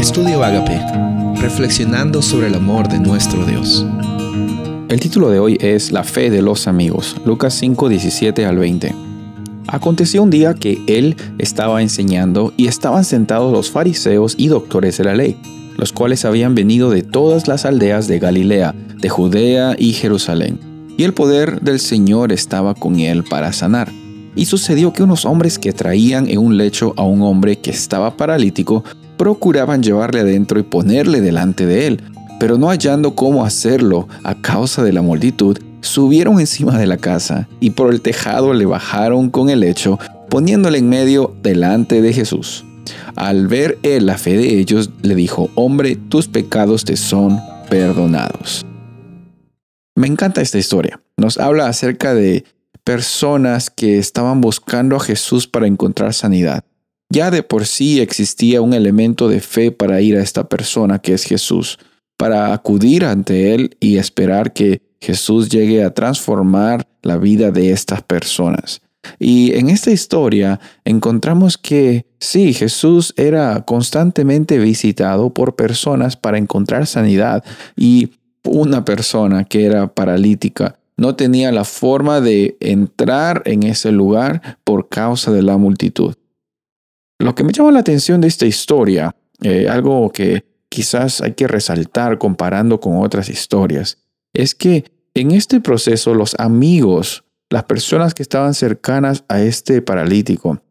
Estudio Agape, reflexionando sobre el amor de nuestro Dios. El título de hoy es La fe de los amigos, Lucas 5, 17 al 20. Aconteció un día que él estaba enseñando y estaban sentados los fariseos y doctores de la ley, los cuales habían venido de todas las aldeas de Galilea, de Judea y Jerusalén. Y el poder del Señor estaba con él para sanar. Y sucedió que unos hombres que traían en un lecho a un hombre que estaba paralítico, procuraban llevarle adentro y ponerle delante de él, pero no hallando cómo hacerlo a causa de la multitud, subieron encima de la casa y por el tejado le bajaron con el lecho, poniéndole en medio delante de Jesús. Al ver él la fe de ellos, le dijo, hombre, tus pecados te son perdonados. Me encanta esta historia. Nos habla acerca de personas que estaban buscando a Jesús para encontrar sanidad. Ya de por sí existía un elemento de fe para ir a esta persona que es Jesús, para acudir ante Él y esperar que Jesús llegue a transformar la vida de estas personas. Y en esta historia encontramos que sí, Jesús era constantemente visitado por personas para encontrar sanidad y una persona que era paralítica no tenía la forma de entrar en ese lugar por causa de la multitud. Lo que me llama la atención de esta historia, eh, algo que quizás hay que resaltar comparando con otras historias, es que en este proceso los amigos, las personas que estaban cercanas a este paralítico,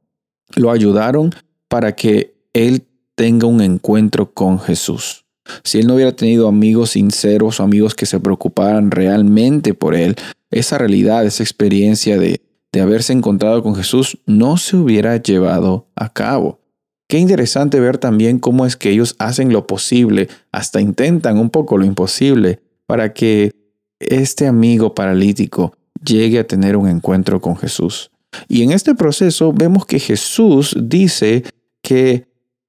lo ayudaron para que él tenga un encuentro con Jesús. Si él no hubiera tenido amigos sinceros o amigos que se preocuparan realmente por él, esa realidad, esa experiencia de de haberse encontrado con Jesús no se hubiera llevado a cabo. Qué interesante ver también cómo es que ellos hacen lo posible, hasta intentan un poco lo imposible, para que este amigo paralítico llegue a tener un encuentro con Jesús. Y en este proceso vemos que Jesús dice que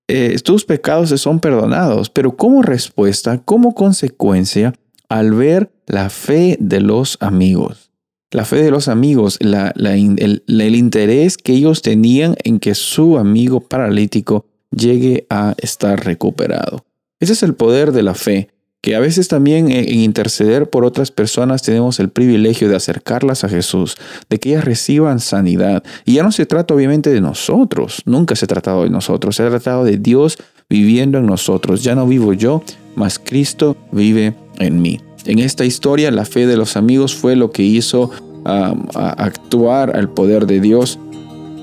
eh, tus pecados se son perdonados, pero como respuesta, como consecuencia, al ver la fe de los amigos. La fe de los amigos, el, interés que ellos tenían en que su amigo paralítico llegue a estar recuperado. Ese es el poder de la fe, que a veces también en, interceder por otras personas tenemos el privilegio de acercarlas a Jesús, de que ellas reciban sanidad. Y ya no se trata obviamente de nosotros, nunca se ha tratado de nosotros, se ha tratado de Dios viviendo en nosotros. Ya no vivo yo, mas Cristo vive en mí. En esta historia, la fe de los amigos fue lo que hizo actuar al poder de Dios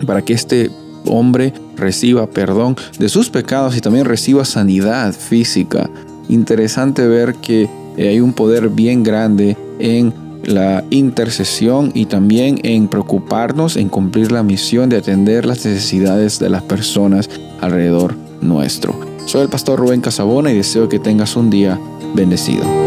para que este hombre reciba perdón de sus pecados y también reciba sanidad física. Interesante ver que hay un poder bien grande en la intercesión y también en preocuparnos en cumplir la misión de atender las necesidades de las personas alrededor nuestro. Soy el pastor Rubén Casabona y deseo que tengas un día bendecido.